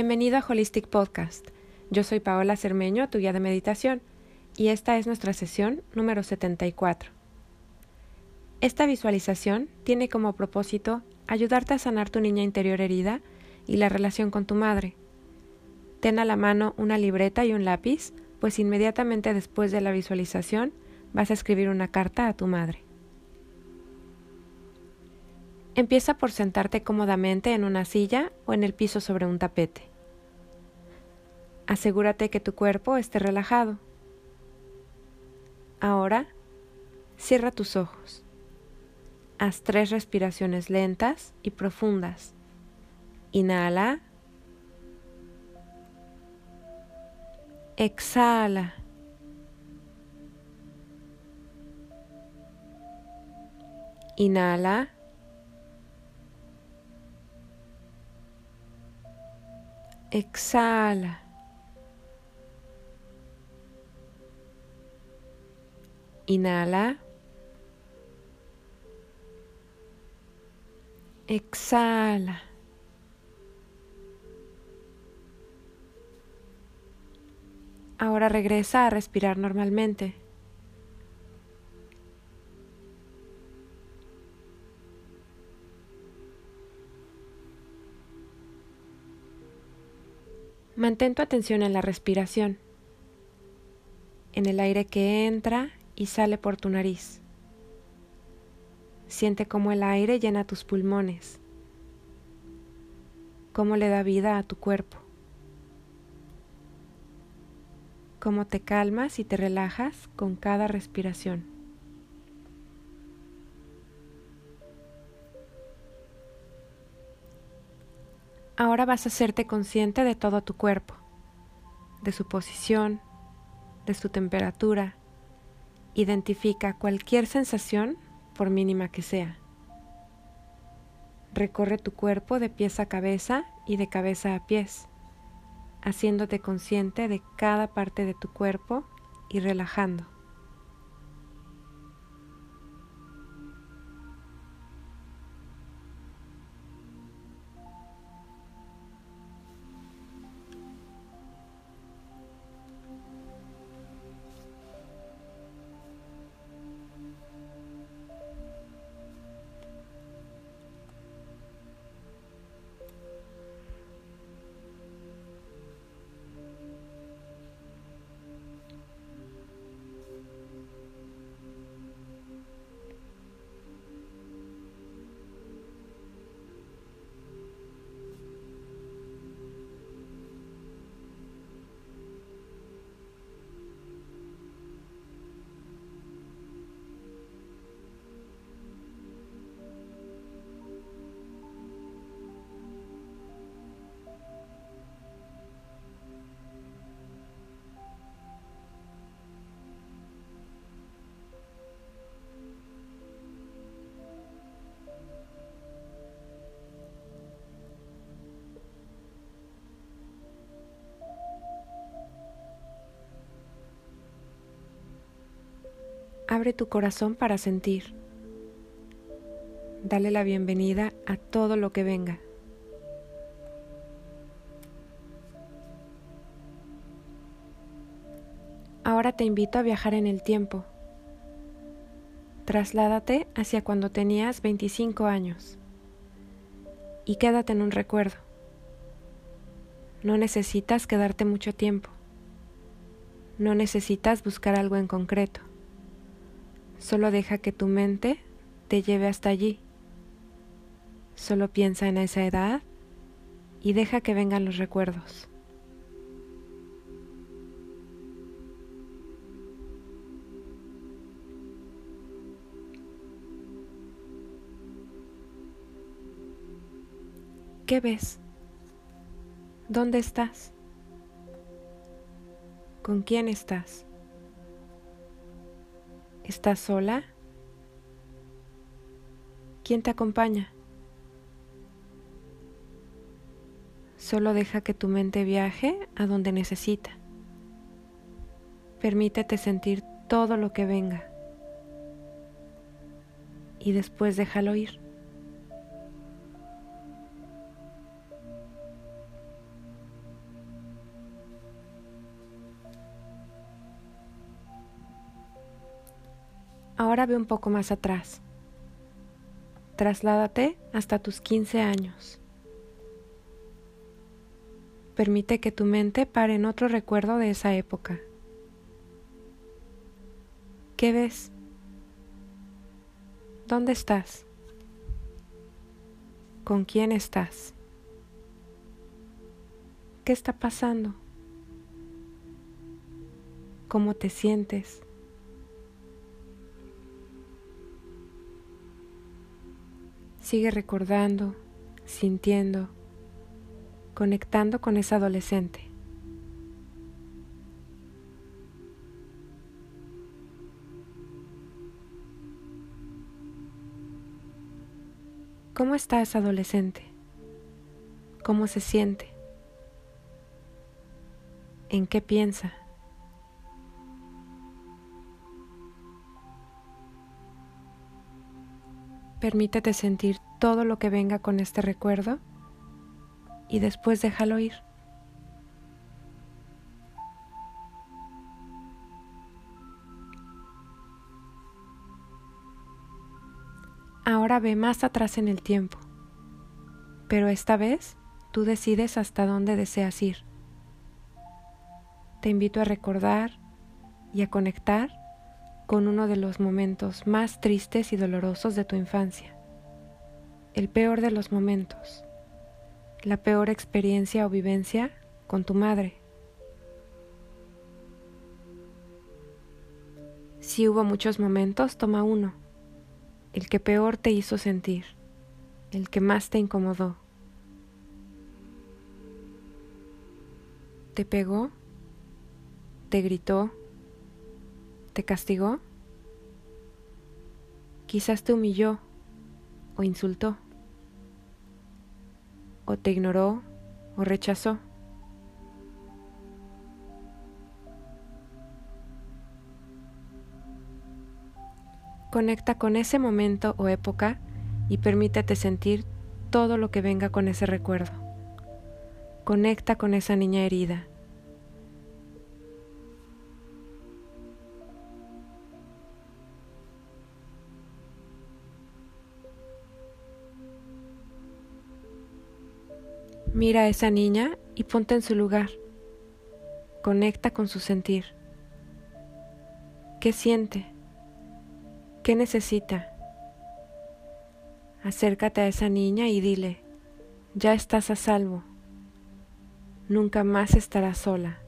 Bienvenido a Holistic Podcast. Yo soy Paola Cermeño, tu guía de meditación, y esta es nuestra sesión número 74. Esta visualización tiene como propósito ayudarte a sanar tu niña interior herida y la relación con tu madre. Ten a la mano una libreta y un lápiz, pues inmediatamente después de la visualización vas a escribir una carta a tu madre. Empieza por sentarte cómodamente en una silla o en el piso sobre un tapete. Asegúrate que tu cuerpo esté relajado. Ahora, cierra tus ojos. Haz tres respiraciones lentas y profundas. Inhala. Exhala. Inhala. Exhala. Inhala. Exhala. Ahora regresa a respirar normalmente. Mantén tu atención en la respiración, en el aire que entra y sale por tu nariz. Siente cómo el aire llena tus pulmones, cómo le da vida a tu cuerpo, cómo te calmas y te relajas con cada respiración. Ahora vas a hacerte consciente de todo tu cuerpo, de su posición, de su temperatura. Identifica cualquier sensación, por mínima que sea. Recorre tu cuerpo de pies a cabeza y de cabeza a pies, haciéndote consciente de cada parte de tu cuerpo y relajando. Abre tu corazón para sentir. Dale la bienvenida a todo lo que venga. Ahora te invito a viajar en el tiempo. Trasládate hacia cuando tenías 25 años y quédate en un recuerdo. No necesitas quedarte mucho tiempo. No necesitas buscar algo en concreto. Solo deja que tu mente te lleve hasta allí. Solo piensa en esa edad y deja que vengan los recuerdos. ¿Qué ves? ¿Dónde estás? ¿Con quién estás? ¿Estás sola? ¿Quién te acompaña? Solo deja que tu mente viaje a donde necesita. Permítete sentir todo lo que venga y después déjalo ir. Ahora ve un poco más atrás. Trasládate hasta tus 15 años. Permite que tu mente pare en otro recuerdo de esa época. ¿Qué ves? ¿Dónde estás? ¿Con quién estás? ¿Qué está pasando? ¿Cómo te sientes? Sigue recordando, sintiendo, conectando con esa adolescente. ¿Cómo está esa adolescente? ¿Cómo se siente? ¿En qué piensa? Permítete sentir todo lo que venga con este recuerdo y después déjalo ir. Ahora ve más atrás en el tiempo, pero esta vez tú decides hasta dónde deseas ir. Te invito a recordar y a conectar con uno de los momentos más tristes y dolorosos de tu infancia. El peor de los momentos. La peor experiencia o vivencia con tu madre. Si hubo muchos momentos, toma uno. El que peor te hizo sentir. El que más te incomodó. ¿Te pegó? ¿Te gritó? ¿Te castigó? Quizás te humilló o insultó, o te ignoró o rechazó. Conecta con ese momento o época y permítete sentir todo lo que venga con ese recuerdo. Conecta con esa niña herida Mira a esa niña y ponte en su lugar. Conecta con su sentir. ¿Qué siente? ¿Qué necesita? Acércate a esa niña y dile, ya estás a salvo. Nunca más estarás sola.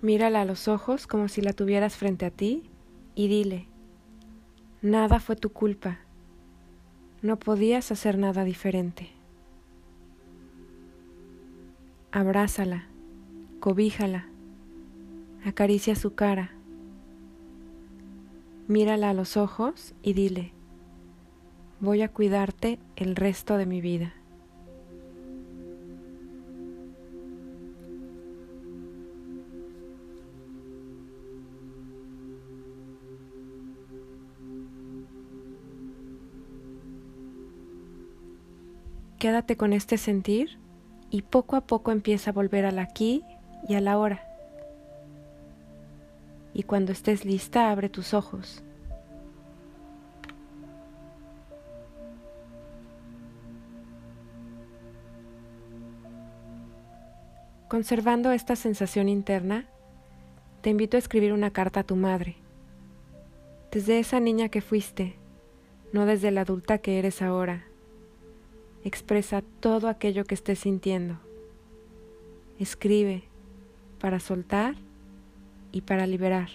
Mírala a los ojos como si la tuvieras frente a ti y dile, nada fue tu culpa, no podías hacer nada diferente. Abrázala, cobíjala, acaricia su cara, mírala a los ojos y dile, voy a cuidarte el resto de mi vida. Quédate con este sentir y poco a poco empieza a volver al aquí y a la hora. Y cuando estés lista, abre tus ojos. Conservando esta sensación interna, te invito a escribir una carta a tu madre, desde esa niña que fuiste, no desde la adulta que eres ahora Expresa todo aquello que estés sintiendo. Escribe para soltar y para liberar.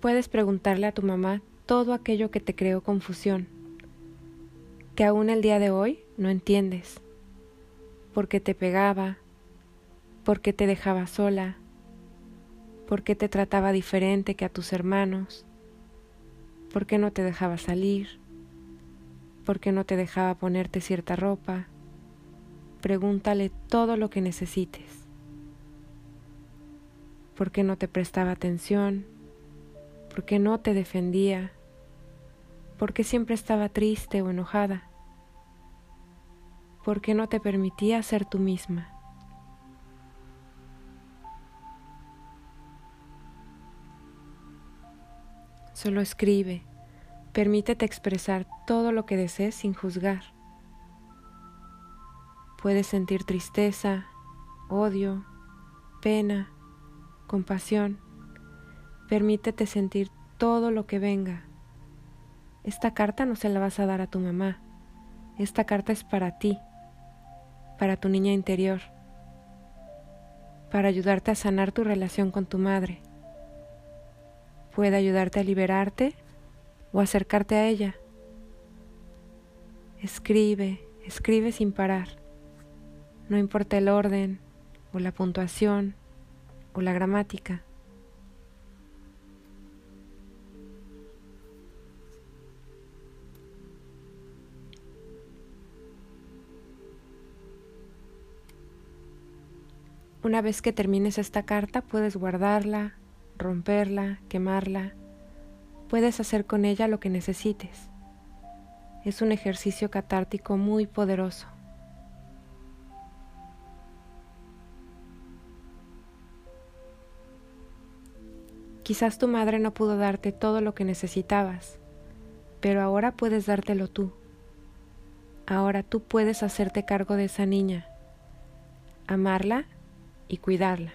Puedes preguntarle a tu mamá todo aquello que te creó confusión, que aún el día de hoy no entiendes, por qué te pegaba, por qué te dejaba sola, por qué te trataba diferente que a tus hermanos, ¿Por qué no te dejaba salir? ¿Por qué no te dejaba ponerte cierta ropa? Pregúntale todo lo que necesites. ¿Por qué no te prestaba atención? ¿Por qué no te defendía? ¿Por qué siempre estaba triste o enojada? ¿Por qué no te permitía ser tú misma? Solo escribe, permítete expresar todo lo que desees sin juzgar. Puedes sentir tristeza, odio, pena, compasión. Permítete sentir todo lo que venga. Esta carta no se la vas a dar a tu mamá. Esta carta es para ti, para tu niña interior, para ayudarte a sanar tu relación con tu madre. Puede ayudarte a liberarte o acercarte a ella. Escribe, escribe sin parar. No importa el orden o la puntuación o la gramática. Una vez que termines esta carta puedes guardarla, romperla, quemarla. Puedes hacer con ella lo que necesites. Es un ejercicio catártico muy poderoso. Quizás tu madre no pudo darte todo lo que necesitabas, pero ahora puedes dártelo tú. Ahora tú puedes hacerte cargo de esa niña, amarla y cuidarla.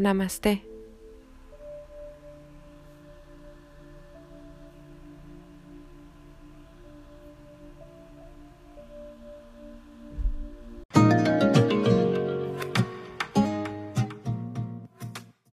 Namaste.